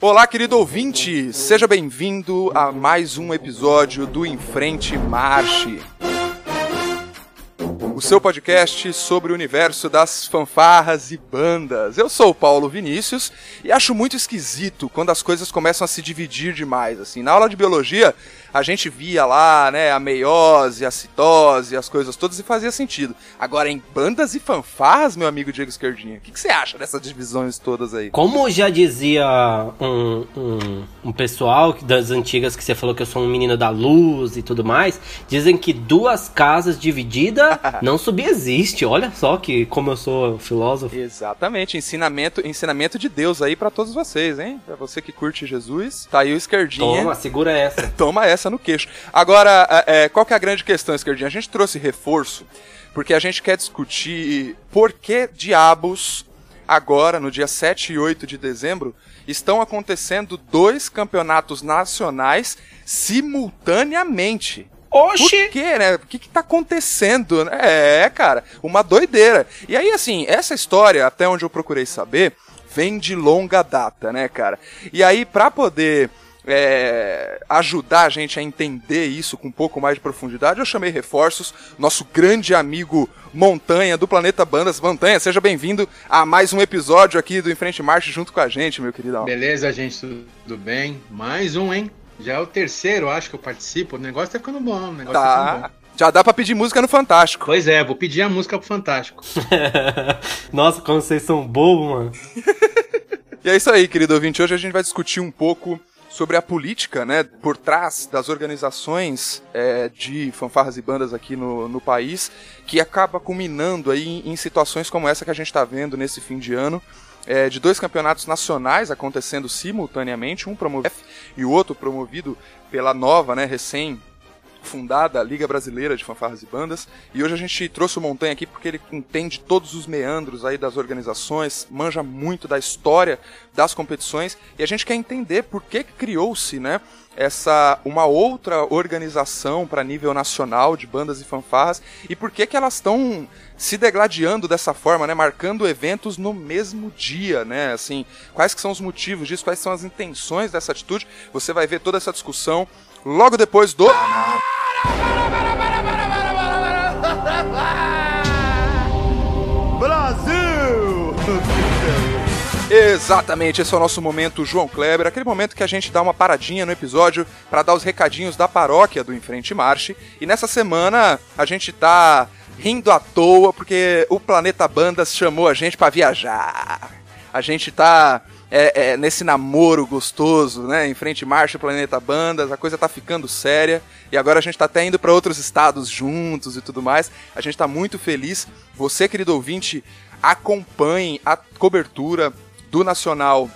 Olá, querido ouvinte! Seja bem-vindo a mais um episódio do Em Frente Marche o seu podcast sobre o universo das fanfarras e bandas. Eu sou o Paulo Vinícius e acho muito esquisito quando as coisas começam a se dividir demais. Assim, na aula de biologia, a gente via lá, né, a meiose, a citose, as coisas todas e fazia sentido. Agora, em bandas e fanfarras, meu amigo Diego Esquerdinha, o que, que, você acha dessas divisões todas aí? Como já dizia um, um, um, pessoal das antigas que você falou que eu sou um menino da luz e tudo mais, dizem que duas casas divididas não subexiste. Olha só que como eu sou filósofo. Exatamente, ensinamento, ensinamento de Deus aí para todos vocês, hein? Pra você que curte Jesus, tá aí o Esquerdinha. Toma, segura essa. Toma essa no queixo. Agora, é, é, qual que é a grande questão, Esquerdinha? A gente trouxe reforço porque a gente quer discutir por que diabos agora, no dia 7 e 8 de dezembro, estão acontecendo dois campeonatos nacionais simultaneamente. Oxi! Por quê, né? O que que tá acontecendo? É, cara, uma doideira. E aí, assim, essa história, até onde eu procurei saber, vem de longa data, né, cara? E aí, pra poder é, ajudar a gente a entender isso com um pouco mais de profundidade, eu chamei reforços, nosso grande amigo Montanha do Planeta Bandas. Montanha, seja bem-vindo a mais um episódio aqui do Em Frente Marcha junto com a gente, meu queridão. Beleza, gente, tudo bem? Mais um, hein? Já é o terceiro, acho que eu participo. O negócio tá ficando bom, o negócio tá, tá ficando bom. Já dá pra pedir música no Fantástico. Pois é, vou pedir a música pro Fantástico. Nossa, como vocês são bobos, mano. e é isso aí, querido ouvinte. Hoje a gente vai discutir um pouco sobre a política, né, por trás das organizações é, de fanfarras e bandas aqui no, no país, que acaba culminando aí em situações como essa que a gente está vendo nesse fim de ano, é, de dois campeonatos nacionais acontecendo simultaneamente, um promovido e o outro promovido pela nova, né, recém fundada a Liga Brasileira de Fanfarras e Bandas. E hoje a gente trouxe o Montanha aqui porque ele entende todos os meandros aí das organizações, manja muito da história das competições e a gente quer entender por que criou-se, né? essa uma outra organização para nível nacional de bandas e fanfarras e por que que elas estão se degladiando dessa forma, né, marcando eventos no mesmo dia, né? Assim, quais que são os motivos disso, quais são as intenções dessa atitude? Você vai ver toda essa discussão logo depois do Brasil! Exatamente, esse é o nosso momento João Kleber, aquele momento que a gente dá uma paradinha no episódio para dar os recadinhos da paróquia do Enfrente Marche. E nessa semana a gente tá rindo à toa porque o Planeta Bandas chamou a gente para viajar. A gente tá é, é, nesse namoro gostoso, né? Em frente marcha Planeta Bandas, a coisa tá ficando séria e agora a gente tá até indo para outros estados juntos e tudo mais. A gente tá muito feliz. Você, querido ouvinte, acompanhe a cobertura do Nacional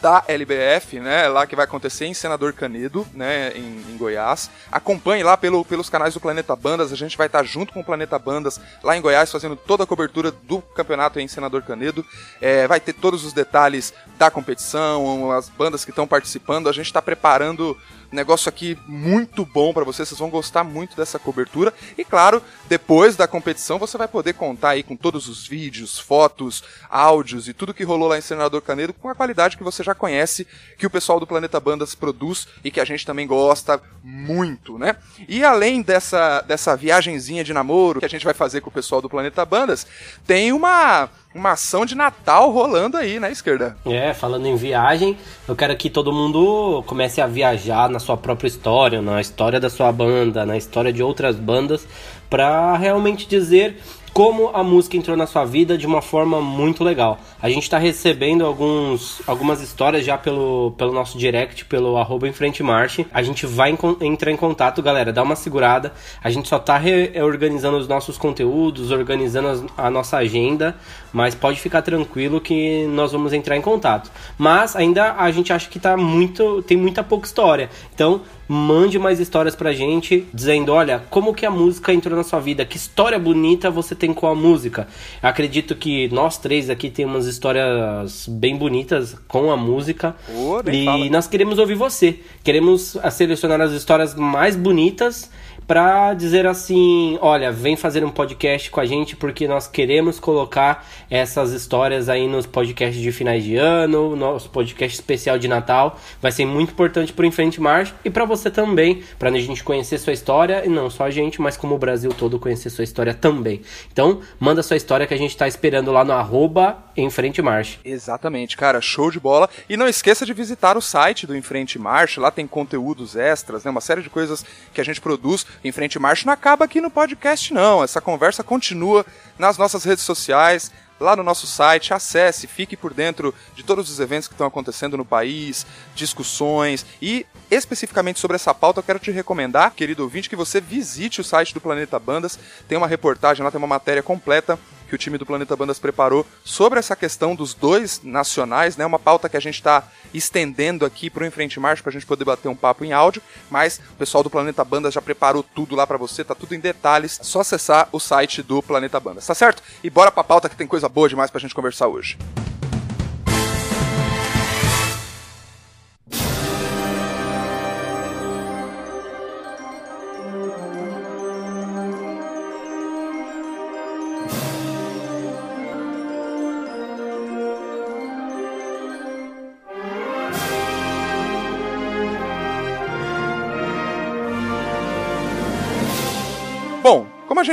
da LBF, né, lá que vai acontecer em Senador Canedo, né, em, em, Goiás. Acompanhe lá pelo, pelos canais do Planeta Bandas, a gente vai estar junto com o Planeta Bandas lá em Goiás, fazendo toda a cobertura do campeonato em Senador Canedo. É, vai ter todos os detalhes da competição, as bandas que estão participando. A gente está preparando Negócio aqui muito bom para vocês, vocês vão gostar muito dessa cobertura. E claro, depois da competição você vai poder contar aí com todos os vídeos, fotos, áudios e tudo que rolou lá em Senador Canedo com a qualidade que você já conhece, que o pessoal do Planeta Bandas produz e que a gente também gosta muito, né? E além dessa, dessa viagenzinha de namoro que a gente vai fazer com o pessoal do Planeta Bandas, tem uma uma ação de Natal rolando aí, né, esquerda? É, falando em viagem, eu quero que todo mundo comece a viajar na sua própria história, na história da sua banda, na história de outras bandas, para realmente dizer como a música entrou na sua vida de uma forma muito legal. A gente está recebendo alguns, algumas histórias já pelo, pelo nosso direct, pelo arroba em frente marche. A gente vai entrar em contato, galera, dá uma segurada. A gente só está reorganizando os nossos conteúdos, organizando a nossa agenda, mas pode ficar tranquilo que nós vamos entrar em contato. Mas ainda a gente acha que tá muito, tem muita pouca história. Então, mande mais histórias pra gente, dizendo, olha, como que a música entrou na sua vida, que história bonita você tem com a música. Acredito que nós três aqui temos histórias bem bonitas com a música. Oh, e fala. nós queremos ouvir você. Queremos selecionar as histórias mais bonitas para dizer assim: olha, vem fazer um podcast com a gente porque nós queremos colocar essas histórias aí nos podcasts de finais de ano, nosso podcast especial de Natal. Vai ser muito importante pro Enfrente Marcha e para você também, para a gente conhecer sua história e não só a gente, mas como o Brasil todo conhecer sua história também. Então, manda sua história que a gente tá esperando lá no arroba Enfrente Marcha. Exatamente, cara, show de bola. E não esqueça de visitar o site do Enfrente Marcha, lá tem conteúdos extras, né, uma série de coisas que a gente produz em frente marcha não acaba aqui no podcast, não. Essa conversa continua nas nossas redes sociais, lá no nosso site, acesse, fique por dentro de todos os eventos que estão acontecendo no país, discussões e especificamente sobre essa pauta, eu quero te recomendar, querido ouvinte, que você visite o site do Planeta Bandas. Tem uma reportagem lá, tem uma matéria completa que o time do Planeta Bandas preparou sobre essa questão dos dois nacionais, né? Uma pauta que a gente está estendendo aqui para o Enfrente Marcha para a gente poder bater um papo em áudio, mas o pessoal do Planeta Bandas já preparou tudo lá para você, tá tudo em detalhes, só acessar o site do Planeta Bandas, tá certo? E bora pra pauta que tem coisa boa demais pra gente conversar hoje.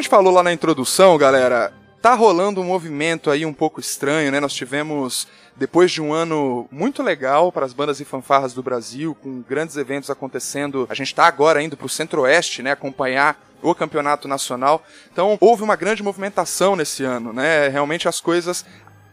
Gente falou lá na introdução, galera, tá rolando um movimento aí um pouco estranho, né? Nós tivemos, depois de um ano muito legal para as bandas e fanfarras do Brasil, com grandes eventos acontecendo, a gente está agora indo para o Centro-Oeste, né? Acompanhar o campeonato nacional. Então houve uma grande movimentação nesse ano, né? Realmente as coisas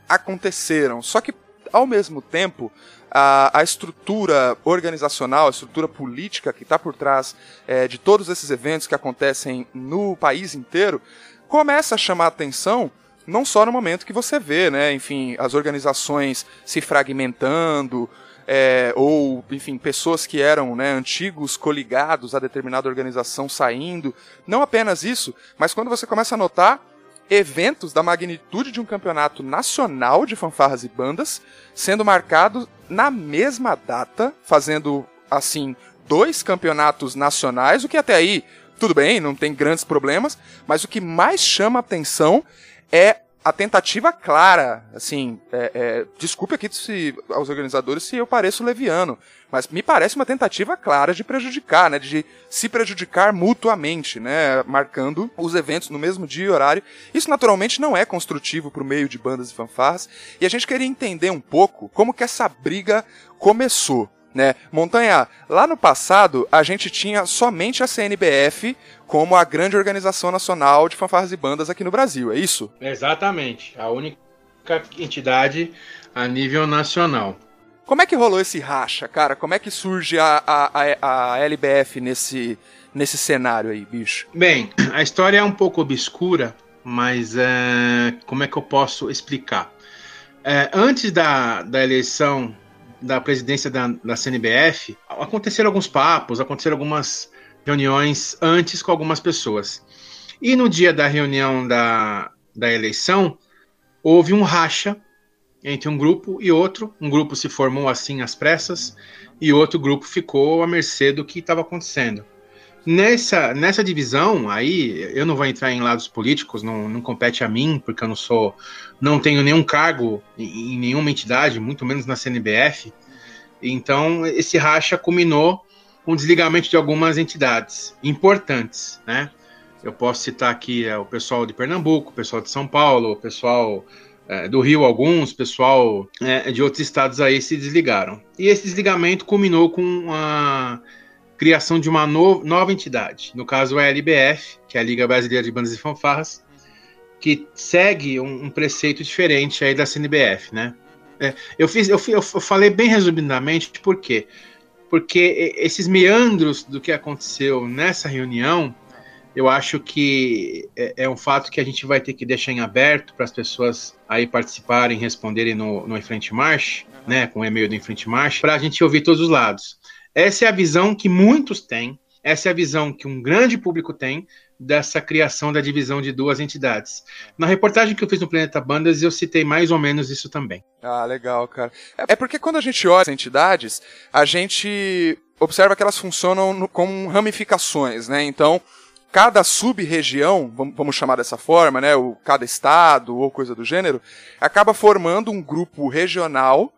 aconteceram. Só que ao mesmo tempo, a, a estrutura organizacional, a estrutura política que está por trás é, de todos esses eventos que acontecem no país inteiro, começa a chamar atenção não só no momento que você vê, né, enfim, as organizações se fragmentando, é, ou, enfim, pessoas que eram né, antigos coligados a determinada organização saindo. Não apenas isso, mas quando você começa a notar eventos da magnitude de um campeonato nacional de fanfarras e bandas sendo marcado na mesma data, fazendo assim dois campeonatos nacionais, o que até aí tudo bem, não tem grandes problemas, mas o que mais chama atenção é a tentativa clara, assim, é, é, desculpe aqui se, aos organizadores se eu pareço leviano, mas me parece uma tentativa clara de prejudicar, né, de se prejudicar mutuamente, né, marcando os eventos no mesmo dia e horário. Isso naturalmente não é construtivo para o meio de bandas e fanfarras, e a gente queria entender um pouco como que essa briga começou. Né? Montanha, lá no passado a gente tinha somente a CNBF como a grande organização nacional de fanfarras e bandas aqui no Brasil, é isso? Exatamente, a única entidade a nível nacional. Como é que rolou esse racha, cara? Como é que surge a, a, a, LBF nesse, nesse cenário aí, bicho? Bem, a história é um pouco obscura, mas é, como é que eu posso explicar? É, antes da, da eleição da presidência da, da CNBF, aconteceram alguns papos, aconteceram algumas reuniões antes com algumas pessoas. E no dia da reunião da, da eleição, houve um racha entre um grupo e outro. Um grupo se formou assim às pressas e outro grupo ficou à mercê do que estava acontecendo. Nessa, nessa divisão, aí eu não vou entrar em lados políticos, não, não compete a mim, porque eu não sou, não tenho nenhum cargo em, em nenhuma entidade, muito menos na CNBF. Então esse racha culminou com o desligamento de algumas entidades importantes, né? Eu posso citar aqui é, o pessoal de Pernambuco, o pessoal de São Paulo, o pessoal é, do Rio, alguns, pessoal é, de outros estados aí se desligaram. E esse desligamento culminou com a criação de uma no nova entidade, no caso a LBF, que é a Liga Brasileira de Bandas e Fanfarras, que segue um, um preceito diferente aí da CNBF, né? É, eu, fiz, eu, eu falei bem resumidamente por quê? Porque esses meandros do que aconteceu nessa reunião, eu acho que é, é, um fato que a gente vai ter que deixar em aberto para as pessoas aí participarem, responderem no, no Enfrente March, né, com o e-mail do Enfrente March, para a gente ouvir todos os lados. Essa é a visão que muitos têm, essa é a visão que um grande público tem dessa criação da divisão de duas entidades. Na reportagem que eu fiz no Planeta Bandas, eu citei mais ou menos isso também. Ah, legal, cara. É porque quando a gente olha as entidades, a gente observa que elas funcionam como ramificações, né? Então, cada sub-região, vamos chamar dessa forma, né, o cada estado ou coisa do gênero, acaba formando um grupo regional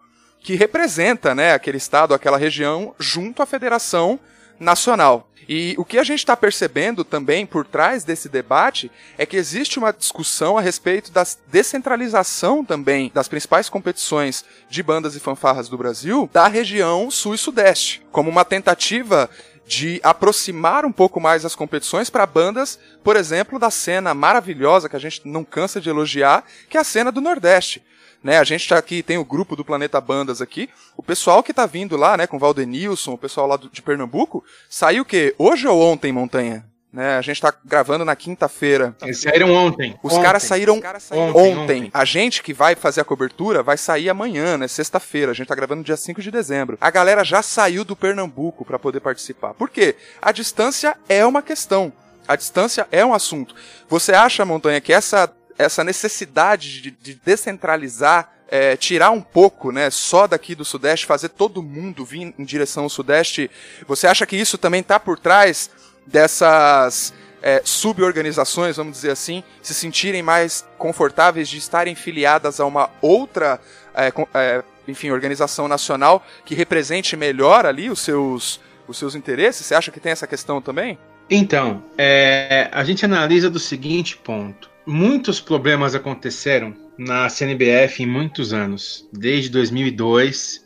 que representa, né, aquele estado, aquela região junto à federação nacional. E o que a gente está percebendo também por trás desse debate é que existe uma discussão a respeito da descentralização também das principais competições de bandas e fanfarras do Brasil da região sul e sudeste, como uma tentativa de aproximar um pouco mais as competições para bandas, por exemplo, da cena maravilhosa que a gente não cansa de elogiar, que é a cena do Nordeste. Né, a gente tá aqui, tem o grupo do Planeta Bandas aqui. O pessoal que tá vindo lá, né, com o Valdenilson, o pessoal lá do, de Pernambuco, saiu o quê? Hoje ou ontem, Montanha? Né, a gente tá gravando na quinta-feira. Eles saíram ontem. Os caras saíram, cara saíram ontem, ontem. A gente que vai fazer a cobertura vai sair amanhã, né? Sexta-feira. A gente tá gravando dia 5 de dezembro. A galera já saiu do Pernambuco para poder participar. Por quê? A distância é uma questão. A distância é um assunto. Você acha, Montanha, que essa essa necessidade de, de descentralizar, é, tirar um pouco, né, só daqui do Sudeste, fazer todo mundo vir em direção ao Sudeste, você acha que isso também está por trás dessas é, suborganizações, vamos dizer assim, se sentirem mais confortáveis de estarem filiadas a uma outra, é, é, enfim, organização nacional que represente melhor ali os seus, os seus interesses? Você acha que tem essa questão também? Então, é, a gente analisa do seguinte ponto muitos problemas aconteceram na CNBF em muitos anos, desde 2002,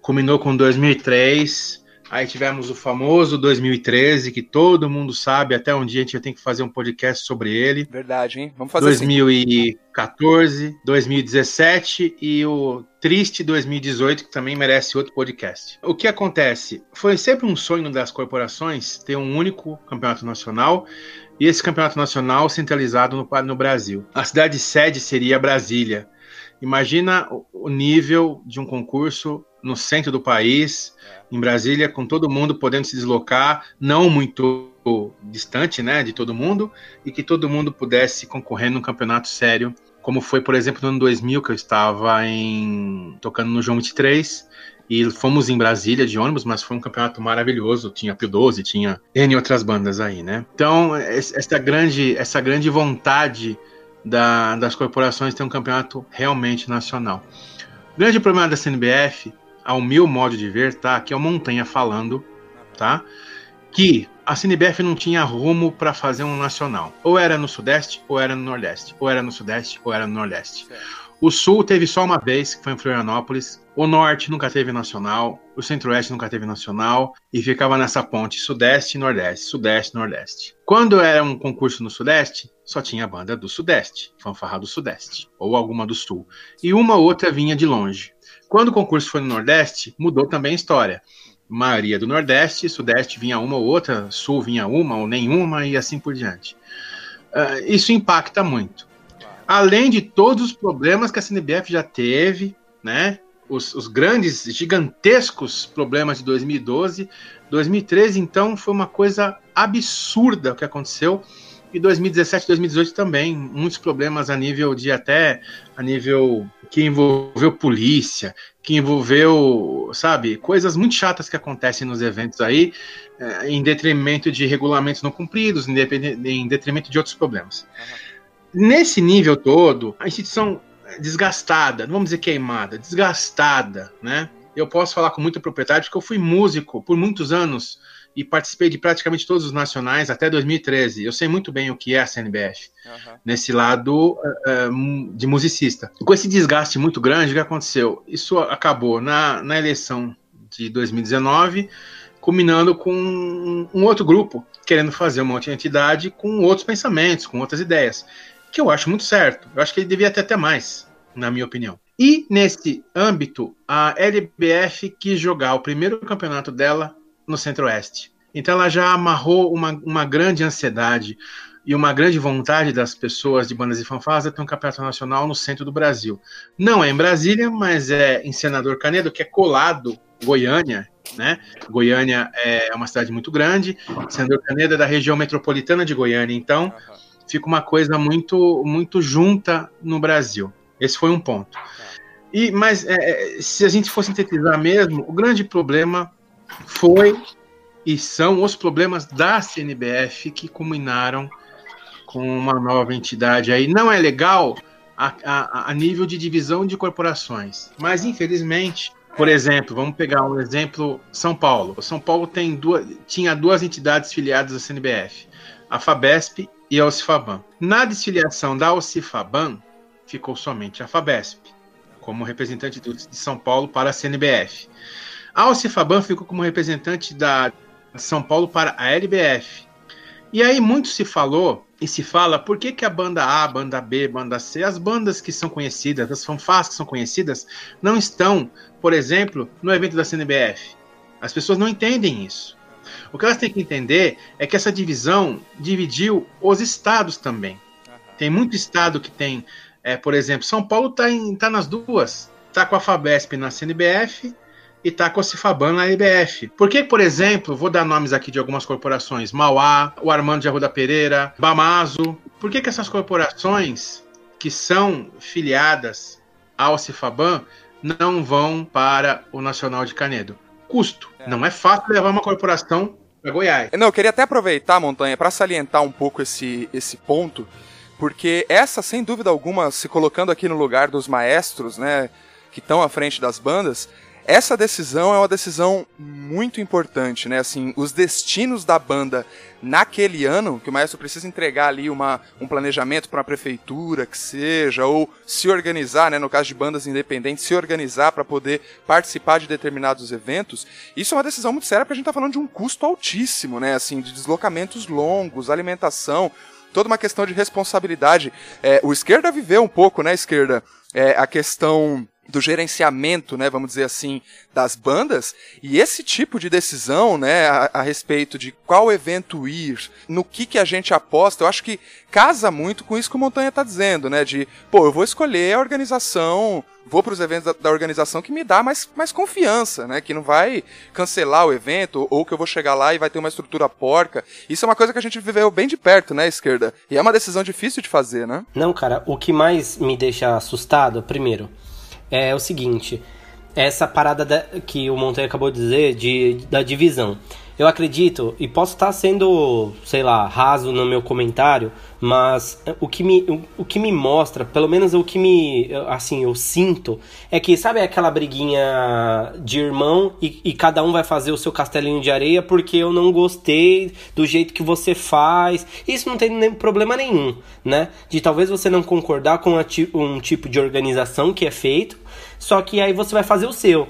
culminou com 2003, aí tivemos o famoso 2013, que todo mundo sabe, até um dia a gente tem que fazer um podcast sobre ele. Verdade, hein? Vamos fazer 2014, assim. 2017 e o triste 2018, que também merece outro podcast. O que acontece? Foi sempre um sonho das corporações ter um único campeonato nacional e esse campeonato nacional centralizado no, no Brasil. A cidade sede seria Brasília. Imagina o nível de um concurso no centro do país, em Brasília, com todo mundo podendo se deslocar, não muito distante, né, de todo mundo, e que todo mundo pudesse concorrer num campeonato sério, como foi, por exemplo, no ano 2000 que eu estava em tocando no João 23 e fomos em Brasília de ônibus, mas foi um campeonato maravilhoso. Tinha Pio 12, tinha N outras bandas aí, né? Então, essa grande, essa grande vontade da, das corporações ter um campeonato realmente nacional. O grande problema da CNBF, ao meu modo de ver, tá? Que é o Montanha falando, tá? Que a CNBF não tinha rumo para fazer um nacional. Ou era no Sudeste, ou era no Nordeste. Ou era no Sudeste, ou era no Nordeste. Certo. O Sul teve só uma vez, que foi em Florianópolis. O Norte nunca teve nacional. O Centro-Oeste nunca teve nacional. E ficava nessa ponte Sudeste e Nordeste, Sudeste e Nordeste. Quando era um concurso no Sudeste, só tinha banda do Sudeste, fanfarra do Sudeste, ou alguma do Sul. E uma outra vinha de longe. Quando o concurso foi no Nordeste, mudou também a história. Maioria do Nordeste, Sudeste vinha uma ou outra, Sul vinha uma ou nenhuma e assim por diante. Uh, isso impacta muito além de todos os problemas que a CNBF já teve, né? Os, os, grandes, gigantescos problemas de 2012. 2013, então, foi uma coisa absurda o que aconteceu. E 2017, 2018 também, muitos problemas a nível de até a nível que envolveu polícia, que envolveu, sabe, coisas muito chatas que acontecem nos eventos aí, eh, em detrimento de regulamentos não cumpridos, em detrimento de outros problemas. Uhum. Nesse nível todo, a instituição desgastada, não vamos dizer queimada, desgastada, né? Eu posso falar com muita propriedade porque eu fui músico por muitos anos e participei de praticamente todos os nacionais até 2013. Eu sei muito bem o que é a CNBF, uhum. nesse lado uh, de musicista. Com esse desgaste muito grande, o que aconteceu? Isso acabou na, na eleição de 2019, culminando com um, um outro grupo querendo fazer uma outra entidade com outros pensamentos, com outras ideias que eu acho muito certo. Eu acho que ele devia ter até mais, na minha opinião. E nesse âmbito, a LBF quis jogar o primeiro campeonato dela no Centro-Oeste. Então ela já amarrou uma, uma grande ansiedade e uma grande vontade das pessoas de bandas e fanfarras de ter um campeonato nacional no centro do Brasil. Não é em Brasília, mas é em Senador Canedo, que é colado Goiânia, né? Goiânia é uma cidade muito grande, Senador Canedo é da região metropolitana de Goiânia, então fica uma coisa muito, muito junta no Brasil. Esse foi um ponto. E, mas é, é, se a gente for sintetizar mesmo, o grande problema foi e são os problemas da CNBF que culminaram com uma nova entidade aí. Não é legal a, a, a nível de divisão de corporações, mas infelizmente por exemplo, vamos pegar um exemplo São Paulo. São Paulo tem duas, tinha duas entidades filiadas à CNBF, a Fabesp e a Ocifaban. Na desfiliação da Ocifaban, ficou somente a Fabesp, como representante de São Paulo para a CNBF. A Ocifaban ficou como representante da, de São Paulo para a LBF. E aí muito se falou e se fala por que, que a banda A, banda B, banda C, as bandas que são conhecidas, as fanfás que são conhecidas, não estão, por exemplo, no evento da CNBF. As pessoas não entendem isso. O que elas têm que entender é que essa divisão dividiu os estados também. Tem muito estado que tem, é, por exemplo, São Paulo está tá nas duas. Está com a Fabesp na CNBF e está com a Cifaban na IBF. Por que, por exemplo, vou dar nomes aqui de algumas corporações, Mauá, o Armando de Arruda Pereira, Bamazo, por que, que essas corporações que são filiadas ao Cifaban não vão para o Nacional de Canedo? Custo. É. Não é fácil levar uma corporação para Goiás. Não, eu queria até aproveitar, Montanha, para salientar um pouco esse, esse ponto, porque essa, sem dúvida alguma, se colocando aqui no lugar dos maestros, né, que estão à frente das bandas, essa decisão é uma decisão muito importante, né? Assim, os destinos da banda naquele ano, que o maestro precisa entregar ali uma, um planejamento para uma prefeitura, que seja, ou se organizar, né? No caso de bandas independentes, se organizar para poder participar de determinados eventos. Isso é uma decisão muito séria, porque a gente está falando de um custo altíssimo, né? Assim, de deslocamentos longos, alimentação, toda uma questão de responsabilidade. É, o esquerda viveu um pouco, né, esquerda? É, a questão do gerenciamento, né, vamos dizer assim, das bandas, e esse tipo de decisão, né, a, a, respeito de qual evento ir, no que que a gente aposta, eu acho que casa muito com isso que o Montanha está dizendo, né, de, pô, eu vou escolher a organização, vou para os eventos da, da, organização que me dá mais, mais confiança, né, que não vai cancelar o evento, ou que eu vou chegar lá e vai ter uma estrutura porca. Isso é uma coisa que a gente viveu bem de perto, né, esquerda? E é uma decisão difícil de fazer, né? Não, cara, o que mais me deixa assustado, primeiro, é o seguinte: essa parada da, que o Montanha acabou de dizer de, da divisão. Eu acredito, e posso estar sendo, sei lá, raso no meu comentário, mas o que me, o, o, que me mostra, pelo menos o que me, assim, eu sinto, é que, sabe aquela briguinha de irmão e, e cada um vai fazer o seu castelinho de areia porque eu não gostei do jeito que você faz. Isso não tem nem, problema nenhum, né? De talvez você não concordar com um tipo de organização que é feito, só que aí você vai fazer o seu.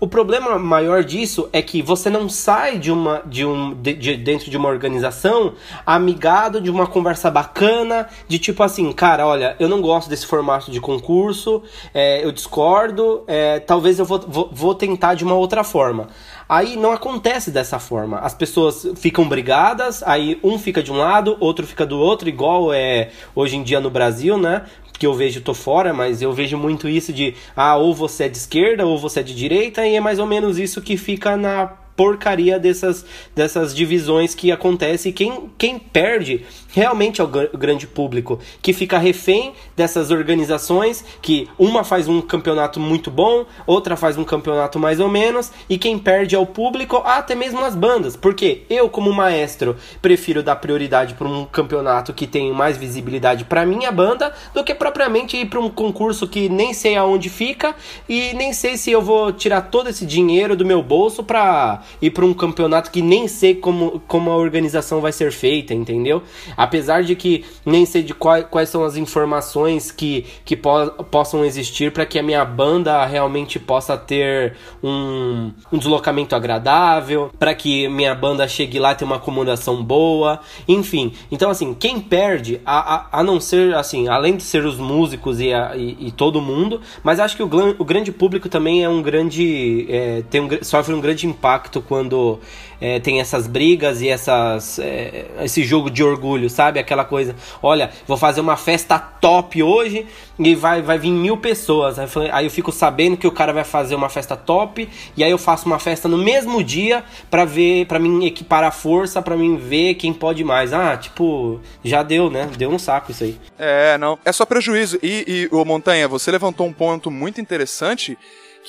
O problema maior disso é que você não sai de uma de um de, de, dentro de uma organização amigado de uma conversa bacana, de tipo assim, cara, olha, eu não gosto desse formato de concurso, é, eu discordo, é, talvez eu vou, vou, vou tentar de uma outra forma. Aí não acontece dessa forma. As pessoas ficam brigadas, aí um fica de um lado, outro fica do outro, igual é hoje em dia no Brasil, né? Que eu vejo, tô fora, mas eu vejo muito isso de ah, ou você é de esquerda ou você é de direita, e é mais ou menos isso que fica na porcaria dessas, dessas divisões que acontecem. Quem, quem perde realmente é o grande público, que fica refém dessas organizações, que uma faz um campeonato muito bom, outra faz um campeonato mais ou menos, e quem perde é o público, até mesmo as bandas. Porque eu, como maestro, prefiro dar prioridade para um campeonato que tem mais visibilidade para minha banda do que propriamente ir para um concurso que nem sei aonde fica e nem sei se eu vou tirar todo esse dinheiro do meu bolso para ir para um campeonato que nem sei como, como a organização vai ser feita, entendeu? Apesar de que nem sei de qual, quais são as informações que, que po possam existir para que a minha banda realmente possa ter um, um deslocamento agradável, para que minha banda chegue lá e tenha uma acomodação boa, enfim. Então, assim, quem perde, a, a, a não ser, assim, além de ser os músicos e, a, e, e todo mundo, mas acho que o, o grande público também é um grande. É, tem um, sofre um grande impacto quando é, tem essas brigas e essas, é, esse jogo de orgulho, sabe? Aquela coisa, olha, vou fazer uma festa top hoje e vai, vai vir mil pessoas. Aí eu, fico sabendo que o cara vai fazer uma festa top e aí eu faço uma festa no mesmo dia para ver, para mim equipar a força, para mim ver quem pode mais. Ah, tipo, já deu, né? Deu um saco isso aí. É, não. É só prejuízo. E, e o Montanha, você levantou um ponto muito interessante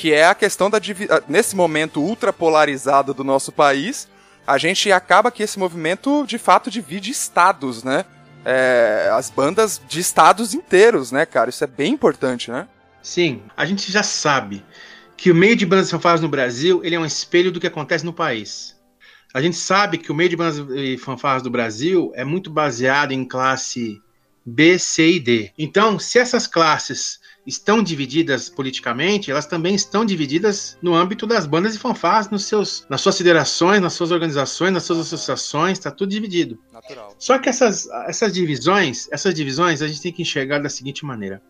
que é a questão da nesse momento ultra polarizado do nosso país, a gente acaba que esse movimento de fato divide estados, né? É, as bandas de estados inteiros, né, cara? Isso é bem importante, né? Sim, a gente já sabe que o meio de bandas fanfarras no Brasil ele é um espelho do que acontece no país. A gente sabe que o meio de bandas e fanfarras do Brasil é muito baseado em classe B, C e D. Então, se essas classes estão divididas politicamente, elas também estão divididas no âmbito das bandas e fanfarras, nos seus, nas suas federações, nas suas organizações, nas suas associações, está tudo dividido. Natural. Só que essas, essas divisões, essas divisões a gente tem que enxergar da seguinte maneira.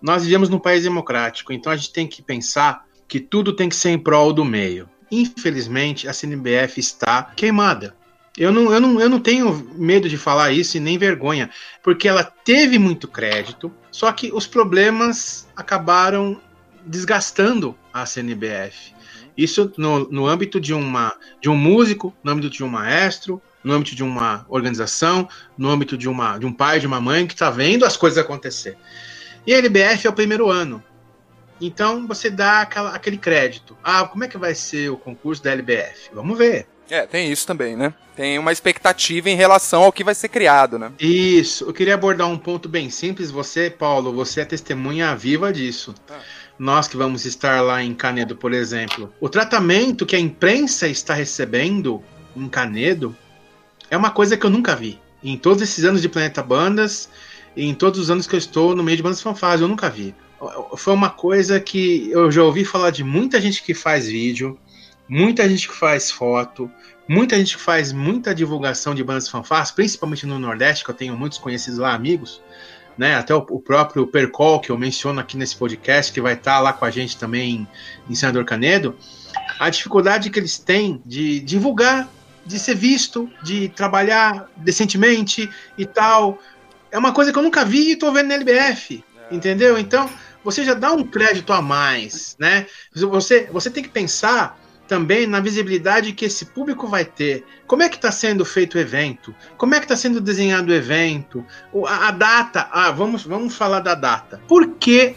Nós vivemos num país democrático, então a gente tem que pensar que tudo tem que ser em prol do meio. Infelizmente, a CNBF está queimada. Eu não, eu, não, eu não tenho medo de falar isso e nem vergonha, porque ela teve muito crédito, só que os problemas acabaram desgastando a CNBF. Isso no, no âmbito de, uma, de um músico, no âmbito de um maestro, no âmbito de uma organização, no âmbito de, uma, de um pai, de uma mãe que está vendo as coisas acontecer. E a LBF é o primeiro ano. Então você dá aquela, aquele crédito. Ah, como é que vai ser o concurso da LBF? Vamos ver. É, tem isso também, né? Tem uma expectativa em relação ao que vai ser criado, né? Isso. Eu queria abordar um ponto bem simples. Você, Paulo, você é testemunha viva disso. Ah. Nós que vamos estar lá em Canedo, por exemplo. O tratamento que a imprensa está recebendo em Canedo é uma coisa que eu nunca vi. Em todos esses anos de Planeta Bandas, e em todos os anos que eu estou no meio de bandas fanfarras, eu nunca vi. Foi uma coisa que eu já ouvi falar de muita gente que faz vídeo, muita gente que faz foto, muita gente que faz muita divulgação de bandas fanfarras, principalmente no Nordeste, que eu tenho muitos conhecidos lá, amigos, né? Até o, o próprio Percol, que eu menciono aqui nesse podcast, que vai estar lá com a gente também em Senador Canedo, a dificuldade que eles têm de divulgar, de ser visto, de trabalhar decentemente e tal. É uma coisa que eu nunca vi e estou vendo na LBF, é. entendeu? Então, você já dá um crédito a mais, né? Você, você tem que pensar também na visibilidade que esse público vai ter. Como é que está sendo feito o evento? Como é que está sendo desenhado o evento? A, a, data. Ah, vamos, vamos falar da data. Por que,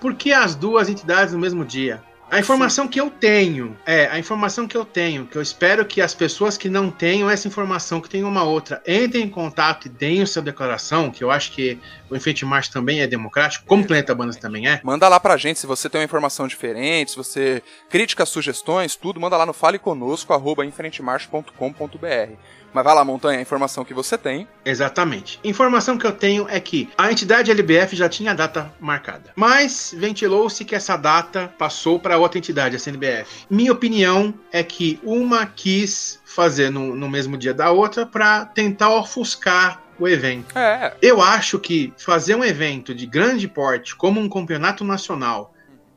por que as duas entidades no mesmo dia? A informação Sim. que eu tenho, é, a informação que eu tenho, que eu espero que as pessoas que não tenham essa informação, que tenham uma outra, entrem em contato e deem a sua declaração, que eu acho que o Enfeite Marcha também é democrático, como o Planeta Bandas também é. Manda lá pra gente se você tem uma informação diferente, se você críticas, sugestões, tudo, manda lá no faleconosco, arroba enfrentemarcha.com.br. Mas vai lá, Montanha, a informação que você tem. Exatamente. Informação que eu tenho é que a entidade LBF já tinha a data marcada. Mas ventilou-se que essa data passou para outra entidade, a CNBF. Minha opinião é que uma quis fazer no, no mesmo dia da outra para tentar ofuscar o evento. É. Eu acho que fazer um evento de grande porte, como um campeonato nacional,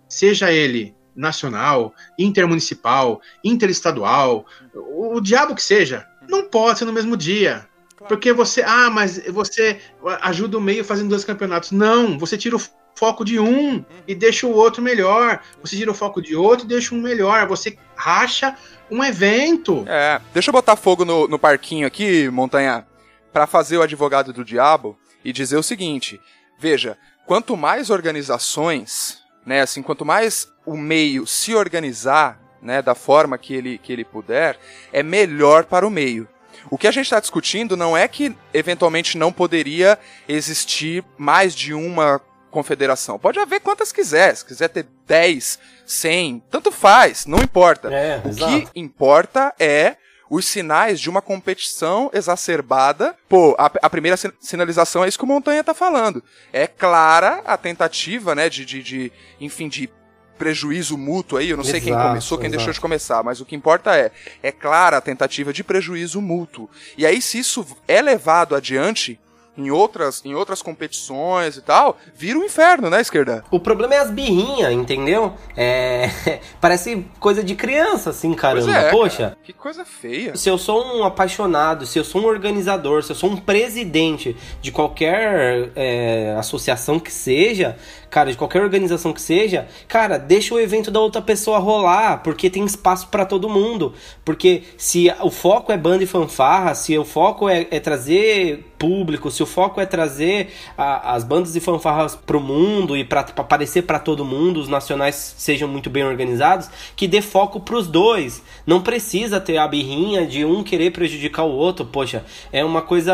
seja ele nacional, intermunicipal, interestadual, o diabo que seja, não pode ser no mesmo dia. Porque você, ah, mas você ajuda o meio fazendo dois campeonatos. Não, você tira o foco de um e deixa o outro melhor. Você tira o foco de outro e deixa um melhor. Você racha um evento. É, deixa eu botar fogo no, no parquinho aqui, Montanha, para fazer o advogado do diabo e dizer o seguinte: veja, quanto mais organizações, né, assim, quanto mais o meio se organizar né, da forma que ele, que ele puder, é melhor para o meio. O que a gente está discutindo não é que eventualmente não poderia existir mais de uma confederação. Pode haver quantas quiser. Se quiser ter 10, 100, tanto faz, não importa. É, o exato. que importa é os sinais de uma competição exacerbada. Pô, a, a, primeira sinalização é isso que o Montanha tá falando. É clara a tentativa, né, de, de, de enfim, de prejuízo mútuo aí, eu não sei quem começou, quem exato. deixou de começar, mas o que importa é, é clara a tentativa de prejuízo mútuo. E aí, se isso é levado adiante, em outras, em outras competições e tal, vira um inferno, né, esquerda? O problema é as birrinhas, entendeu? É. Parece coisa de criança, assim, caramba. É, Poxa. Cara, que coisa feia. Se eu sou um apaixonado, se eu sou um organizador, se eu sou um presidente de qualquer é, associação que seja, cara, de qualquer organização que seja, cara, deixa o evento da outra pessoa rolar, porque tem espaço para todo mundo. Porque se o foco é banda e fanfarra, se o foco é, é trazer público, se o foco é trazer a, as bandas e fanfarras pro mundo e para aparecer para todo mundo, os nacionais sejam muito bem organizados, que dê foco pros dois. Não precisa ter a birrinha de um querer prejudicar o outro, poxa, é uma coisa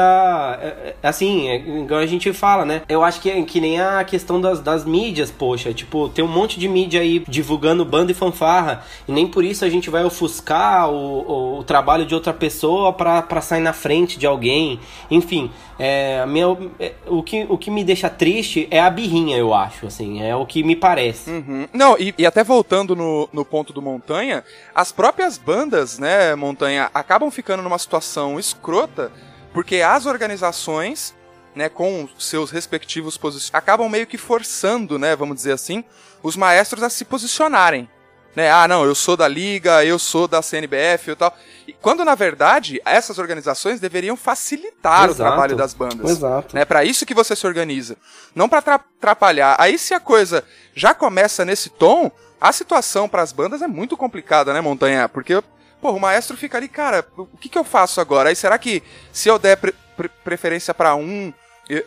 é, é, assim, é, igual a gente fala, né? Eu acho que é que nem a questão das, das mídias, poxa, tipo, tem um monte de mídia aí divulgando banda e fanfarra, e nem por isso a gente vai ofuscar o, o, o trabalho de outra pessoa para sair na frente de alguém. Enfim, é, minha, é, o, que, o que me deixa triste é a birrinha, eu acho, assim, é o que me parece. Uhum. Não, e, e, até voltando no, no ponto do Montanha, as próprias bandas, né, Montanha, acabam ficando numa situação escrota, porque as organizações, né, com seus respectivos posicionamentos, acabam meio que forçando, né, vamos dizer assim, os maestros a se posicionarem né? Ah, não, eu sou da liga, eu sou da CNBF e tal. E quando na verdade essas organizações deveriam facilitar Exato. o trabalho das bandas. Exato. Né? Para isso que você se organiza, não para atrapalhar. Aí se a coisa já começa nesse tom, a situação para as bandas é muito complicada, né, Montanha? Porque pô, o maestro fica ali, cara, o que, que eu faço agora? Aí será que se eu der pre pre preferência para um,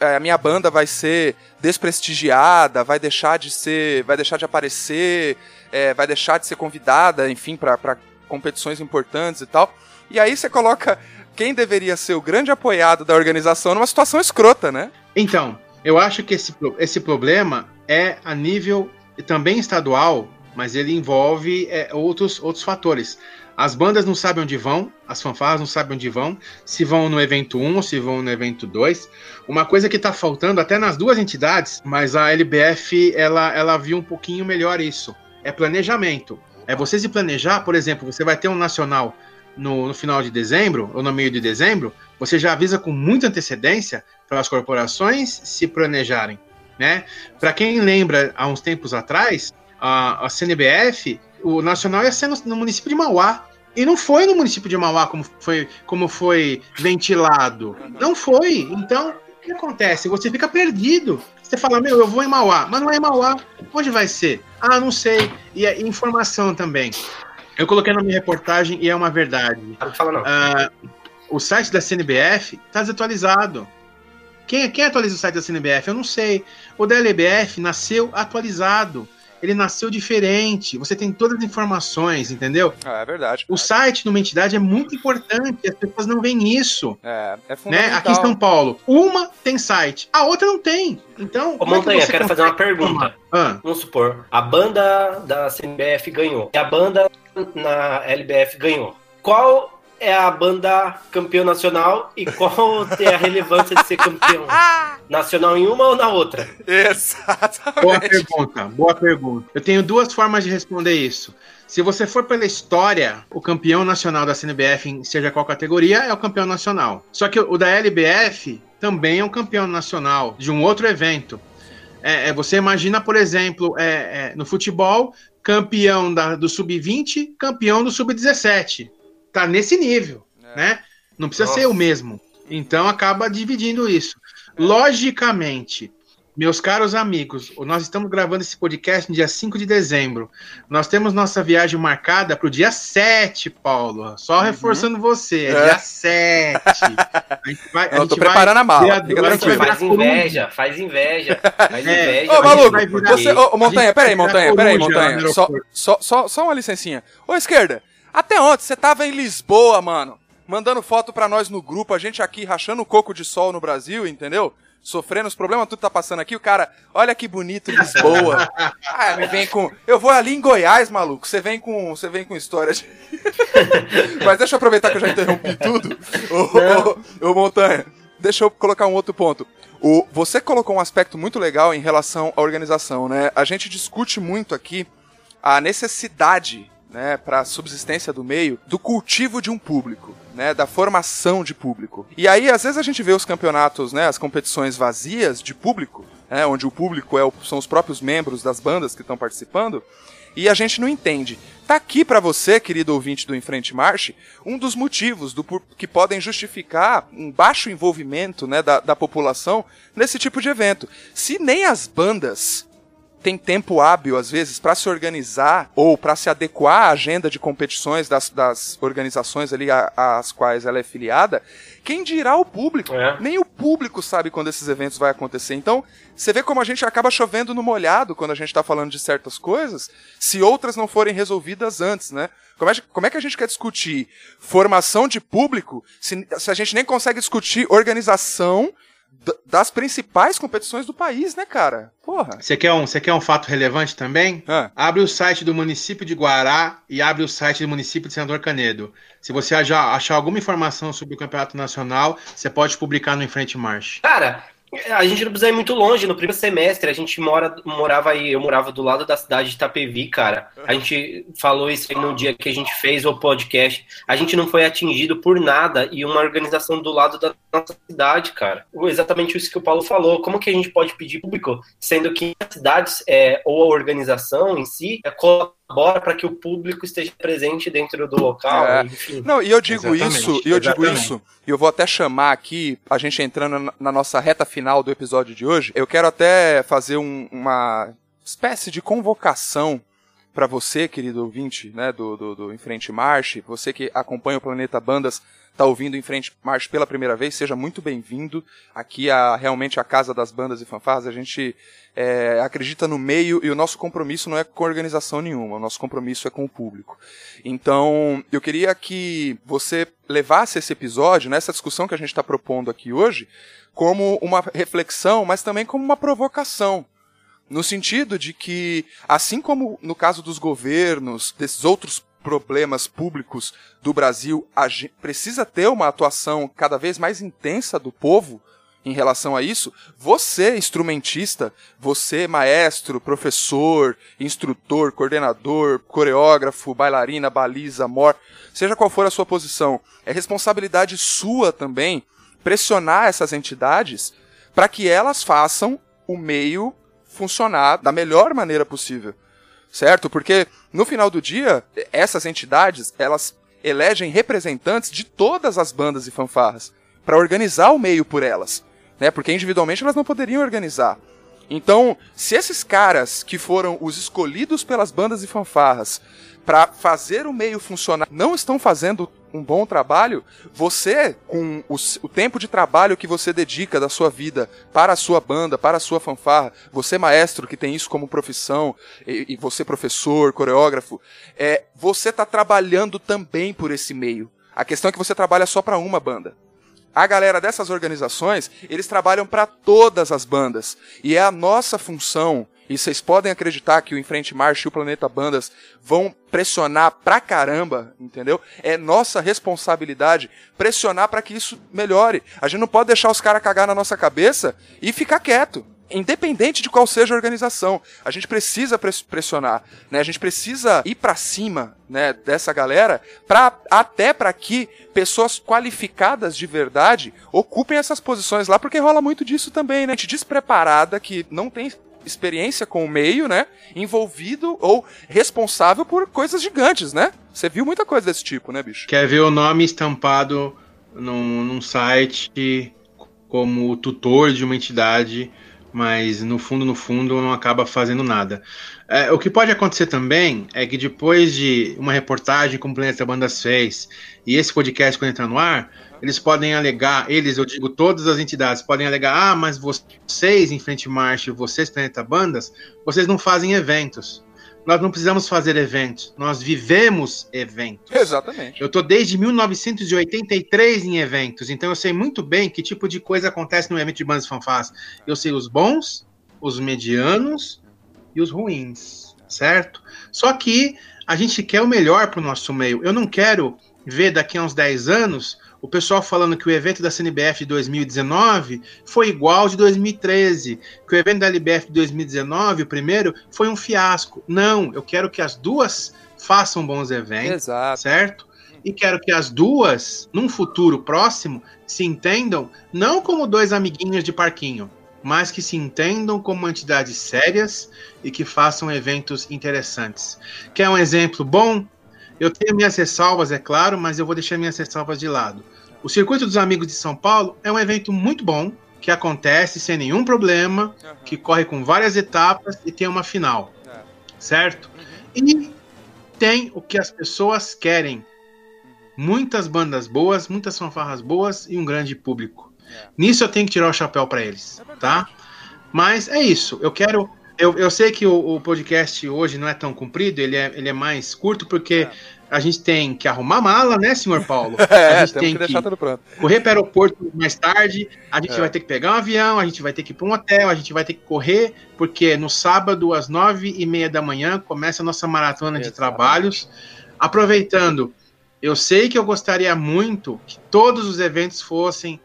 a minha banda vai ser desprestigiada, vai deixar de ser, vai deixar de aparecer, é, vai deixar de ser convidada, enfim, para competições importantes e tal. E aí você coloca quem deveria ser o grande apoiado da organização numa situação escrota, né? Então, eu acho que esse, esse problema é a nível também estadual, mas ele envolve é, outros, outros fatores. As bandas não sabem onde vão, as fanfarras não sabem onde vão, se vão no evento 1 ou se vão no evento 2. Uma coisa que está faltando até nas duas entidades, mas a LBF ela, ela viu um pouquinho melhor isso é planejamento. É você se planejar, por exemplo, você vai ter um nacional no, no, final de dezembro ou no meio de dezembro, você já avisa com muita antecedência para as corporações se planejarem. Né? Para quem lembra, há uns tempos atrás, a, a CNBF, o nacional ia ser no, no, município de Mauá. E não foi no município de Mauá como foi, como foi ventilado. Não foi. Então, o que acontece? Você fica perdido. Você fala, meu, eu vou em Mauá, mas não é em Mauá. Onde vai ser? Ah, não sei. E é informação também. Eu coloquei na minha reportagem e é uma verdade. Não fala não. Uh, o site da CNBF está desatualizado. Quem, quem atualiza o site da CNBF? Eu não sei. O da LBF nasceu atualizado ele nasceu diferente. Você tem todas as informações, entendeu? Ah, é verdade. O site numa entidade é muito importante, as pessoas não veem isso. É, é fundamental. Né? Aqui em São Paulo, uma tem site, a outra não tem. Então. Ô, é Montanha, é quero fazer uma pergunta. Ah. Vamos supor, a banda da CNBF ganhou e a banda na LBF ganhou. Qual é a banda campeã nacional e qual é a relevância de ser campeão nacional em uma ou na outra? Exatamente. Boa pergunta, boa pergunta. Eu tenho duas formas de responder isso. Se você for pela história, o campeão nacional da CNBF, em seja qual categoria, é o campeão nacional. Só que o da LBF também é um campeão nacional de um outro evento. É, é, você imagina, por exemplo, é, é no futebol, campeão da, do sub-20, campeão do sub-17 tá nesse nível, é. né? Não precisa Nossa. ser o mesmo. Então acaba dividindo isso. Logicamente, meus caros amigos, nós estamos gravando esse podcast no dia 5 de dezembro. Nós temos nossa viagem marcada para o dia 7, Paulo. Só uhum. reforçando você, é, é, dia 7. A gente vai, a tô preparando a mala. Faz inveja, faz inveja. Faz é. inveja. Ô, maluco, você, ô, Montanha, peraí, Montanha, peraí, Montanha. Só, só, só, só uma licencinha. Ô, esquerda, até ontem, você tava em Lisboa, mano. Mandando foto pra nós no grupo, a gente aqui rachando o coco de sol no Brasil, entendeu? Sofrendo os problemas, tudo tá passando aqui. O cara, olha que bonito Lisboa. ah, me vem com. Eu vou ali em Goiás, maluco. Você vem com. Você vem com história de. Mas deixa eu aproveitar que eu já interrompi tudo. Ô, ô, ô, Montanha, deixa eu colocar um outro ponto. O, você colocou um aspecto muito legal em relação à organização, né? A gente discute muito aqui a necessidade né, para a subsistência do meio, do cultivo de um público. Né, da formação de público. E aí, às vezes, a gente vê os campeonatos, né, as competições vazias de público, né, onde o público é o, são os próprios membros das bandas que estão participando, e a gente não entende. Tá aqui para você, querido ouvinte do Enfrente Marche, um dos motivos do, que podem justificar um baixo envolvimento né, da, da população nesse tipo de evento. Se nem as bandas tem tempo hábil, às vezes, para se organizar ou para se adequar à agenda de competições das, das organizações ali às quais ela é filiada, quem dirá o público? É. Nem o público sabe quando esses eventos vão acontecer. Então, você vê como a gente acaba chovendo no molhado quando a gente está falando de certas coisas, se outras não forem resolvidas antes, né? Como é, como é que a gente quer discutir formação de público se, se a gente nem consegue discutir organização das principais competições do país, né, cara? Porra. Você quer um, você quer um fato relevante também? Ah. Abre o site do município de Guará e abre o site do município de Senador Canedo. Se você achar, achar alguma informação sobre o Campeonato Nacional, você pode publicar no Enfrente March. Cara, a gente não precisa ir muito longe. No primeiro semestre, a gente mora, morava aí, eu morava do lado da cidade de Itapevi, cara. A gente falou isso aí no dia que a gente fez o podcast. A gente não foi atingido por nada e uma organização do lado da nossa cidade, cara. Exatamente isso que o Paulo falou. Como que a gente pode pedir público, sendo que as cidades é, ou a organização em si é, colabora para que o público esteja presente dentro do local. É. Não, e eu digo Exatamente. isso, e eu digo isso, e eu vou até chamar aqui, a gente entrando na nossa reta final do episódio de hoje, eu quero até fazer um, uma espécie de convocação para você, querido ouvinte, né, do, do, do Em Frente Marche, você que acompanha o Planeta Bandas, está ouvindo Em Frente Marche pela primeira vez, seja muito bem-vindo aqui a realmente a casa das bandas e fanfarras. A gente é, acredita no meio e o nosso compromisso não é com organização nenhuma, o nosso compromisso é com o público. Então, eu queria que você levasse esse episódio, nessa discussão que a gente está propondo aqui hoje, como uma reflexão, mas também como uma provocação. No sentido de que, assim como no caso dos governos, desses outros problemas públicos do Brasil, precisa ter uma atuação cada vez mais intensa do povo em relação a isso, você, instrumentista, você, maestro, professor, instrutor, coordenador, coreógrafo, bailarina, baliza, mor, seja qual for a sua posição, é responsabilidade sua também pressionar essas entidades para que elas façam o meio funcionar da melhor maneira possível. Certo? Porque no final do dia, essas entidades, elas elegem representantes de todas as bandas e fanfarras para organizar o meio por elas né? Porque individualmente elas não poderiam organizar. Então, se esses caras que foram os escolhidos pelas bandas e fanfarras para fazer o meio funcionar não estão fazendo um bom trabalho, você, com o, o, tempo de trabalho que você dedica da sua vida para a sua banda, para a sua fanfarra, você maestro que tem isso como profissão, e, e você professor, coreógrafo, é, você está trabalhando também por esse meio. A questão é que você trabalha só para uma banda a galera dessas organizações, eles trabalham para todas as bandas. E é a nossa função, e vocês podem acreditar que o Enfrente Marcha e o Planeta Bandas vão pressionar pra caramba, entendeu? É nossa responsabilidade pressionar para que isso melhore. A gente não pode deixar os caras cagar na nossa cabeça e ficar quieto independente de qual seja a organização. A gente precisa pressionar, né? A gente precisa ir para cima, né, dessa galera, para até para que pessoas qualificadas de verdade ocupem essas posições lá, porque rola muito disso também, né? Gente despreparada que não tem experiência com o meio, né? Envolvido ou responsável por coisas gigantes, né? Você viu muita coisa desse tipo, né, bicho? Quer ver o nome estampado num, num site como tutor de uma entidade mas no fundo, no fundo, não acaba fazendo nada. É, o que pode acontecer também é que depois de uma reportagem como o Planeta Bandas fez e esse podcast quando entrar no ar, eles podem alegar, eles, eu digo todas as entidades, podem alegar, ah, mas vocês em Frente Marcha, vocês Planeta Bandas, vocês não fazem eventos. Nós não precisamos fazer eventos, nós vivemos eventos. Exatamente. Eu estou desde 1983 em eventos, então eu sei muito bem que tipo de coisa acontece no evento de bandas fanfás. Eu sei os bons, os medianos e os ruins, certo? Só que a gente quer o melhor para o nosso meio. Eu não quero ver daqui a uns 10 anos o pessoal falando que o evento da CNBF de 2019 foi igual ao de 2013, que o evento da LBF de 2019, o primeiro, foi um fiasco. Não, eu quero que as duas façam bons eventos, Exato. certo? E quero que as duas, num futuro próximo, se entendam não como dois amiguinhos de parquinho, mas que se entendam como entidades sérias e que façam eventos interessantes. Quer um exemplo bom? Eu tenho minhas ressalvas, é claro, mas eu vou deixar minhas ressalvas de lado. O Circuito dos Amigos de São Paulo é um evento muito bom, que acontece sem nenhum problema, Aham. que corre com várias etapas e tem uma final, É. certo? Uhum. E tem o que as pessoas querem. Muitas bandas boas, muitas fanfarras boas e um grande público. É. Nisso eu tenho que tirar o chapéu para eles, É tá? Mas é isso. Eu quero. Eu, eu sei que o, o podcast hoje não é tão comprido, ele é, ele é mais curto, porque a gente tem que arrumar mala, né, senhor Paulo? É, a gente tem que que deixar tudo pronto. correr para o aeroporto mais tarde, a gente É. vai ter que pegar um avião, a gente vai ter que ir para um hotel, a gente vai ter que correr, porque no sábado, às nove e meia da manhã, começa a nossa maratona de Exatamente. trabalhos. Aproveitando, eu sei que eu gostaria muito que todos os eventos fossem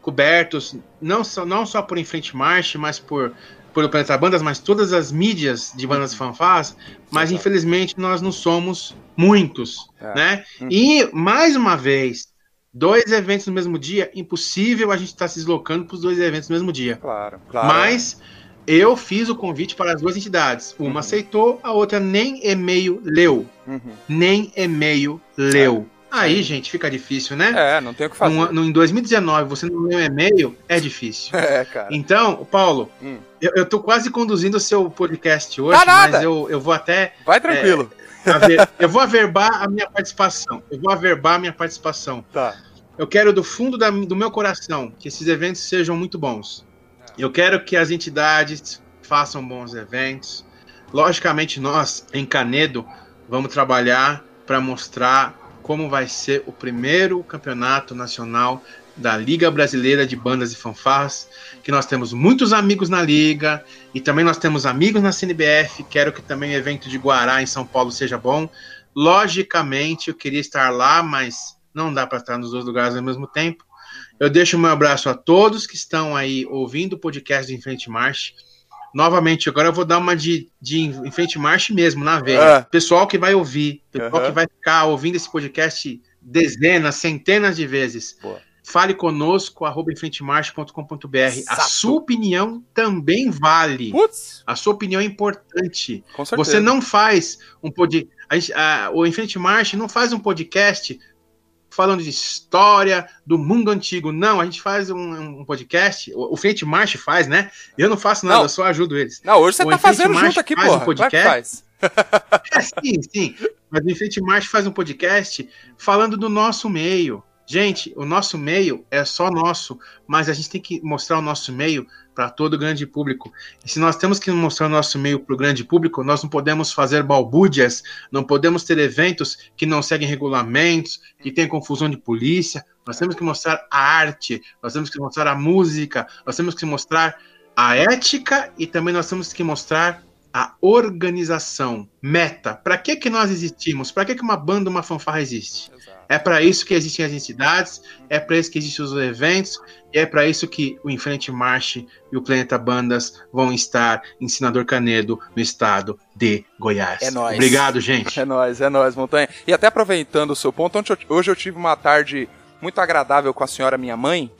cobertos, não só, não só por Enfrente Marche, mas por, por Planeta Bandas, mas todas as mídias de bandas fanfarras, mas Exato. infelizmente nós não somos muitos, É. né? Uhum. E, mais uma vez, dois eventos no mesmo dia, impossível a gente estar se deslocando para os dois eventos no mesmo dia. Claro, claro. Mas eu fiz o convite para as duas entidades. Uma Uhum. aceitou, a outra nem e-mail leu. Uhum. Nem e-mail leu. Aí, gente, fica difícil, né? É, não tem o que fazer. Num- num- em 2019, você não leu e-mail, é difícil. É, cara. Então, Paulo, Hum. eu, eu tô quase conduzindo o seu podcast hoje, Tá nada. mas eu, eu vou até. Vai tranquilo. aver- eu vou averbar a minha participação. Eu vou averbar a minha participação. Tá. Eu quero do fundo da- do meu coração que esses eventos sejam muito bons. Eu quero que as entidades façam bons eventos. Logicamente, nós, em Canedo, vamos trabalhar para mostrar como vai ser o primeiro campeonato nacional da Liga Brasileira de Bandas e Fanfarras, que nós temos muitos amigos na liga e também nós temos amigos na CNBF. Quero que também o evento de Guará em São Paulo seja bom. Logicamente, eu queria estar lá, mas não dá para estar nos dois lugares ao mesmo tempo. Eu deixo meu abraço a todos que estão aí ouvindo o podcast do Enfrente Marche. Novamente, agora eu vou dar uma de, de Enfrente Marche mesmo, na veia. Ah. Pessoal que vai ouvir, pessoal Aham. que vai ficar ouvindo esse podcast dezenas, centenas de vezes. Boa. Fale conosco, arroba enfrentemarche.com.br. A sua opinião também vale. Putz, A sua opinião é importante. Você não faz um podcast. O Enfrente Marche não faz um podcast falando de história do mundo antigo. Não, a gente faz um, um podcast. O, o Marche faz, né? Eu não faço nada, Não. eu só ajudo eles. Não, hoje você O tá Enfrente fazendo Marche junto aqui, faz um porra. Claro que podcast. É, sim, sim. Mas o Enfrente Marche faz um podcast falando do nosso meio. Gente, o nosso meio é só nosso, mas a gente tem que mostrar o nosso meio para todo o grande público. E se nós temos que mostrar o nosso meio para o grande público, nós não podemos fazer balbúrdias, não podemos ter eventos que não seguem regulamentos, que tem confusão de polícia. Nós temos que mostrar a arte, nós temos que mostrar a música, nós temos que mostrar a ética e também nós temos que mostrar a organização, meta. Para que que nós existimos? Para que que uma banda, uma fanfarra existe? Exato. É para isso que existem as entidades, é para isso que existem os eventos, e é para isso que o Enfrente Marche e o Planeta Bandas vão estar em Senador Canedo, no estado de Goiás. É nóis. Obrigado, gente. É nóis, é nóis, Montanha. E até aproveitando o seu ponto, hoje eu tive uma tarde muito agradável com a senhora minha mãe,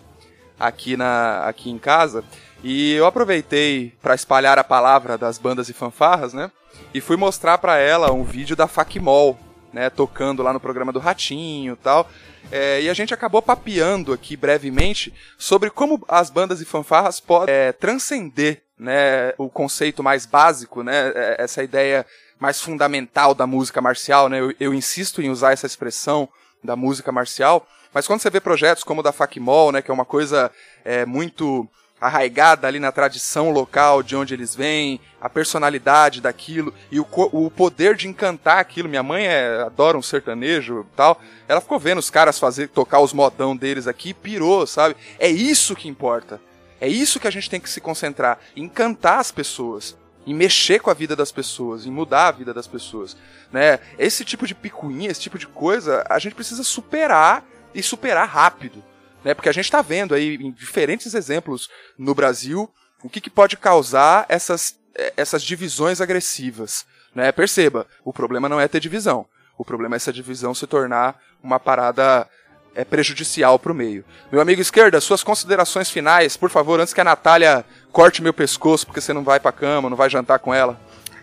aqui, na, aqui em casa, e eu aproveitei para espalhar a palavra das bandas e fanfarras, né? E fui mostrar para ela um vídeo da Facmol, né? Tocando lá no programa do Ratinho tal. É, e a gente acabou papeando aqui brevemente sobre como as bandas e fanfarras podem é, transcender né, o conceito mais básico, né, é, essa ideia mais fundamental da música marcial. Né, eu, eu insisto em usar essa expressão da música marcial, mas quando você vê projetos como o da Facmol, né, que é uma coisa é, muito arraigada ali na tradição local de onde eles vêm, a personalidade daquilo e o, o poder de encantar aquilo. Minha mãe é, adora um sertanejo e tal. Ela ficou vendo os caras fazer tocar os modão deles aqui e pirou, sabe? É isso que importa. É isso que a gente tem que se concentrar, encantar as pessoas, em mexer com a vida das pessoas, em mudar a vida das pessoas, né? Esse tipo de picuinha, esse tipo de coisa, a gente precisa superar e superar rápido né? Porque a gente está vendo aí em diferentes exemplos no Brasil o que, que pode causar essas, eh, essas divisões agressivas, né? Perceba, o problema não é ter divisão, o problema é essa divisão se tornar uma parada é, prejudicial para o meio. Meu amigo esquerda, suas considerações finais, por favor, antes que a Natália corte meu pescoço porque você não vai pra cama, não vai jantar com ela.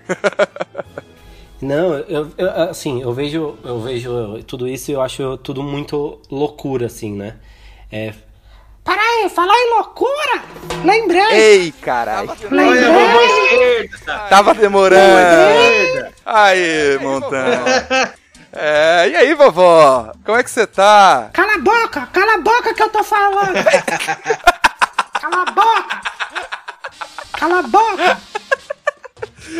Não, eu, eu- assim, eu vejo, eu vejo tudo isso e eu acho tudo muito loucura, assim, né? É, Peraí, falar em loucura? Lembrei. Ei, caralho. Lembrei. Tava demorando. Aí, Montana. É, e aí, vovó? Como é que você tá? Cala a boca, cala a boca que eu tô falando. cala a boca. Cala a boca.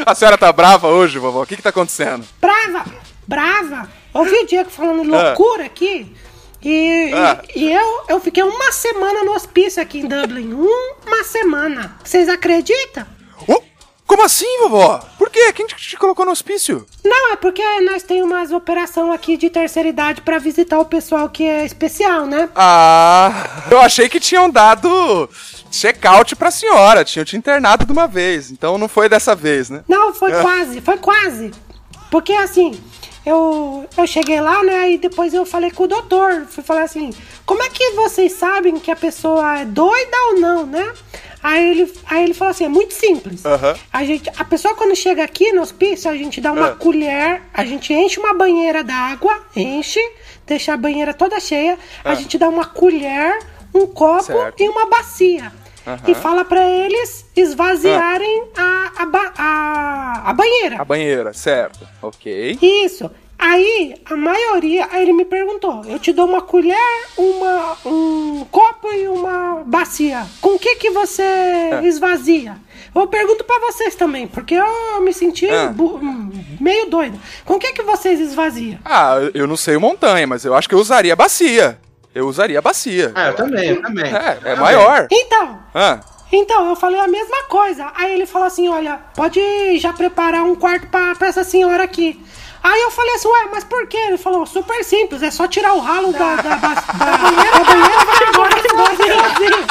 A senhora tá brava hoje, vovó? O que que tá acontecendo? Brava, brava. Ouvi o Diego falando loucura aqui. E, Ah. e, e eu, eu fiquei uma semana no hospício aqui em Dublin. Uma semana. Vocês acreditam? Oh, como assim, vovó? Por quê? Quem te te colocou no hospício? Não, é porque nós temos umas operação aqui de terceira idade pra visitar o pessoal que é especial, né? Ah, eu achei que tinham dado check-out pra senhora. Tinham te internado de uma vez. Então não foi dessa vez, né? Não, foi É. quase, foi quase. Porque assim, eu, eu cheguei lá, né? E depois eu falei com o doutor. Fui falar assim: como é que vocês sabem que a pessoa é doida ou não, né? Aí ele, aí ele falou assim: é muito simples. Aham. A, gente, a pessoa, quando chega aqui no hospício, a gente dá uma Ah. colher, a gente enche uma banheira d'água, enche, deixa a banheira toda cheia, a gente dá uma colher, um copo Certo. e uma bacia. Aham. E fala pra eles esvaziarem a, a, ba- a, a banheira. A banheira, certo. Ok. Isso. Aí, a maioria, aí ele me perguntou: eu te dou uma colher, uma, um copo e uma bacia. Com o que que você É. esvazia? Eu pergunto pra vocês também, porque eu me senti Ah. meio doida. Com o que que vocês esvaziam? Ah, eu não sei o montanha, mas eu acho que eu usaria a bacia. Eu usaria a bacia. Ah, eu também, eu também. É, é Também. maior. Então, Ah, então, eu falei a mesma coisa. Aí ele falou assim: olha, pode já preparar um quarto pra, pra essa senhora aqui. Aí eu falei assim, ué, mas por quê? Ele falou, super simples, é só tirar o ralo da, da, ba- da banheira, da banheira vai embora, sozinho.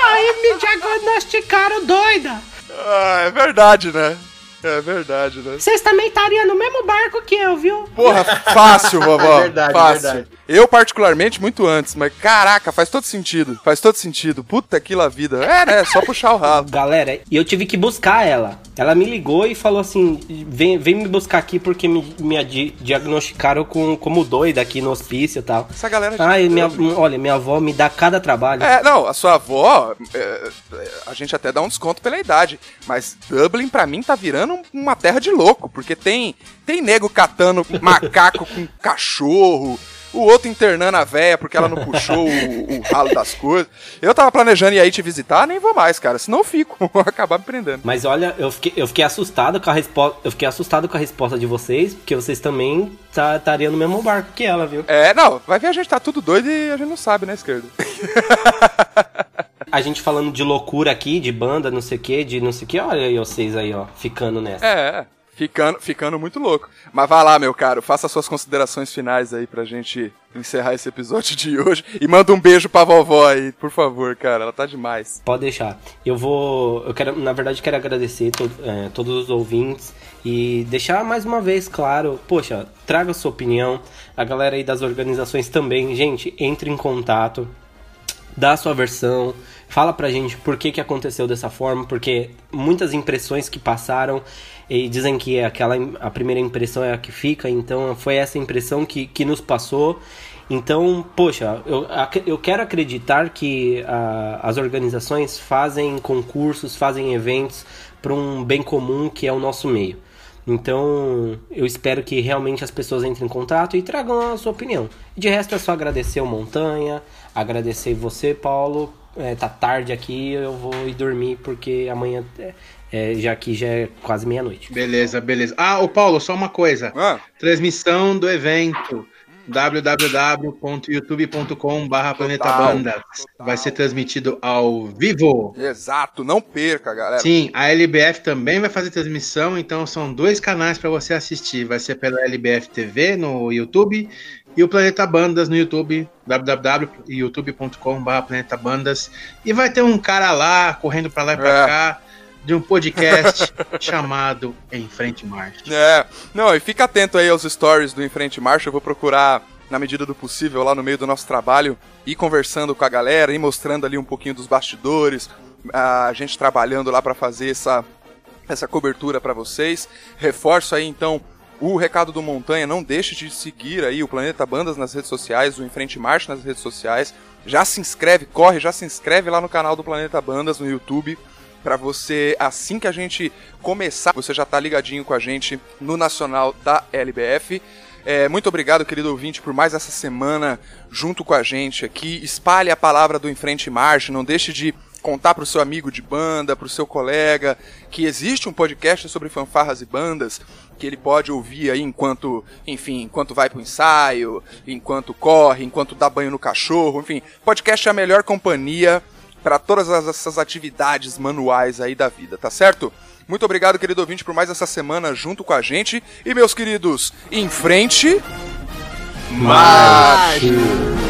Aí me diagnosticaram doida. Ah, é verdade, né? É verdade, né? Vocês também estariam no mesmo barco que eu, viu? Porra, fácil, vovó. É verdade, fácil. verdade. Eu, particularmente, muito antes, mas caraca, faz todo sentido. Faz todo sentido. Puta que la vida. É, né? Só puxar o ralo. Galera, e eu tive que buscar ela. Ela me ligou e falou assim: vem, vem me buscar aqui porque me, me di- diagnosticaram com, como doida aqui no hospício e tal. Essa galera de Ai, minha, olha, minha avó me dá cada trabalho. É, não, a sua avó, é, é, a gente até dá um desconto pela idade, mas Dublin pra mim tá virando um- uma terra de louco, porque tem tem nego catando macaco com cachorro, o outro internando a véia porque ela não puxou o, o ralo das coisas. Eu tava planejando ir aí te visitar, nem vou mais, cara, senão eu fico, vou acabar me prendendo. Mas olha, eu fiquei, eu fiquei assustado com a resposta. Eu fiquei assustado com a resposta de vocês, porque vocês também tá- estariam no mesmo barco que ela, viu? É, não, vai ver a gente tá tudo doido e a gente não sabe, né, esquerdo? A gente falando de loucura aqui, de banda, não sei o que, de não sei o que, olha aí vocês aí, ó, ficando nessa. É, ficando, ficando muito louco. Mas vai lá, meu caro, faça suas considerações finais aí pra gente encerrar esse episódio de hoje. E manda um beijo pra vovó aí, por favor, cara. Ela tá demais. Pode deixar. Eu vou. Eu quero, na verdade, quero agradecer to- é, todos os ouvintes e deixar mais uma vez claro, poxa, traga sua opinião. A galera aí das organizações também, gente, entre em contato, dá a sua versão, fala pra gente por que, que aconteceu dessa forma, porque muitas impressões que passaram e dizem que aquela im- a primeira impressão é a que fica, então foi essa impressão que, que nos passou. Então, poxa, eu, eu quero acreditar que ah, as organizações fazem concursos, fazem eventos para um bem comum que é o nosso meio. Então, eu espero que realmente as pessoas entrem em contato e tragam a sua opinião. De resto, é só agradecer o Montanha, agradecer você, Paulo. É, tá tarde aqui, eu vou ir dormir porque amanhã, é, é, já que já é quase meia-noite. Beleza, beleza. Ah, ô Paulo, só uma coisa. Ah, Transmissão do evento www.youtube.com.br Planeta Total, Bandas. total. Vai ser transmitido ao vivo. exato, não perca, galera. Sim, a LBF também vai fazer transmissão, então são dois canais para você assistir. Vai ser pela LBF TV no YouTube e o Planeta Bandas no YouTube, www.youtube.com.br Planeta Bandas. E vai ter um cara lá correndo para lá e para É. cá de um podcast chamado Em Frente Marcha. É, não, e fica atento aí aos stories do Em Frente Marcha. Eu vou procurar, na medida do possível, lá no meio do nosso trabalho, ir conversando com a galera, ir mostrando ali um pouquinho dos bastidores, a gente trabalhando lá pra fazer essa, essa cobertura pra vocês. Reforço aí então o recado do Montanha, não deixe de seguir aí o Planeta Bandas nas redes sociais, o Enfrente Marcha nas redes sociais. Já se inscreve, corre, já se inscreve lá no canal do Planeta Bandas no YouTube para você, assim que a gente começar, você já tá ligadinho com a gente no Nacional da LBF. É, muito obrigado, querido ouvinte, por mais essa semana junto com a gente aqui. Espalhe a palavra do Enfrente Marcha, não deixe de contar para o seu amigo de banda, para o seu colega, que existe um podcast sobre fanfarras e bandas que ele pode ouvir aí enquanto, enfim, enquanto vai pro ensaio, enquanto corre, enquanto dá banho no cachorro, enfim, podcast é a melhor companhia para todas essas atividades manuais aí da vida, tá certo? Muito obrigado, querido ouvinte, por mais essa semana junto com a gente. E meus queridos, em frente. Marche!